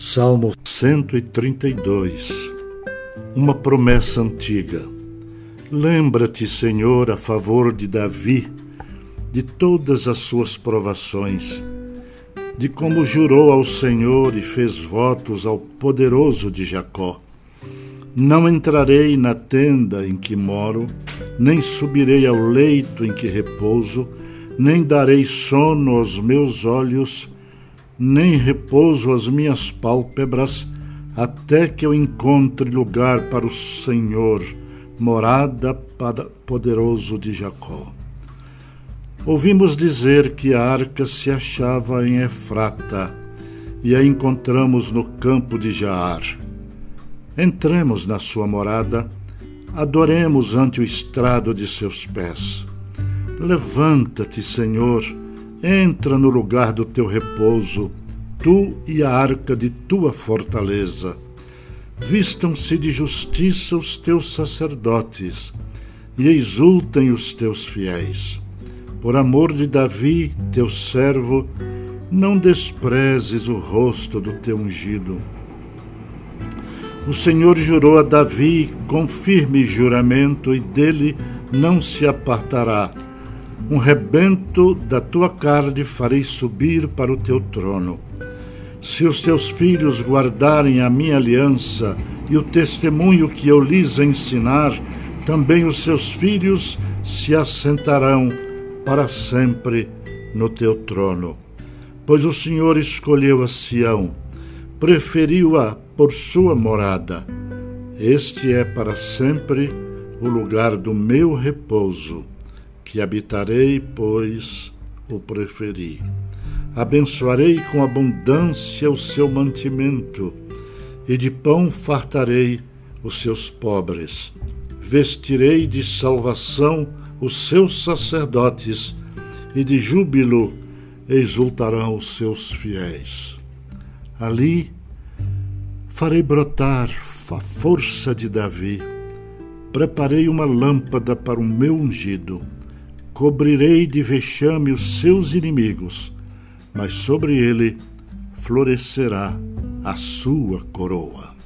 Salmo 132 Uma promessa antiga. Lembra-te, Senhor, a favor de Davi, de todas as suas provações, de como jurou ao Senhor e fez votos ao poderoso de Jacó. Não entrarei na tenda em que moro, nem subirei ao leito em que repouso, nem darei sono aos meus olhos, nem repouso as minhas pálpebras, até que eu encontre lugar para o Senhor, morada para poderoso de Jacó. Ouvimos dizer que a arca se achava em Efrata e a encontramos no campo de Jaar. Entremos na sua morada, adoremos ante o estrado de seus pés. Levanta-te, Senhor, Entra no lugar do teu repouso, tu e a arca de tua fortaleza. Vistam-se de justiça os teus sacerdotes e exultem os teus fiéis. Por amor de Davi, teu servo, não desprezes o rosto do teu ungido. O Senhor jurou a Davi com firme juramento e dele não se apartará um rebento da tua carne farei subir para o teu trono. Se os teus filhos guardarem a minha aliança e o testemunho que eu lhes ensinar, também os seus filhos se assentarão para sempre no teu trono. Pois o Senhor escolheu a Sião, preferiu-a por sua morada. Este é para sempre o lugar do meu repouso que habitarei, pois o preferi. Abençoarei com abundância o seu mantimento, e de pão fartarei os seus pobres. Vestirei de salvação os seus sacerdotes, e de júbilo exultarão os seus fiéis. Ali farei brotar a força de Davi. Preparei uma lâmpada para o meu ungido cobrirei de vexame os seus inimigos, mas sobre ele florescerá a sua coroa.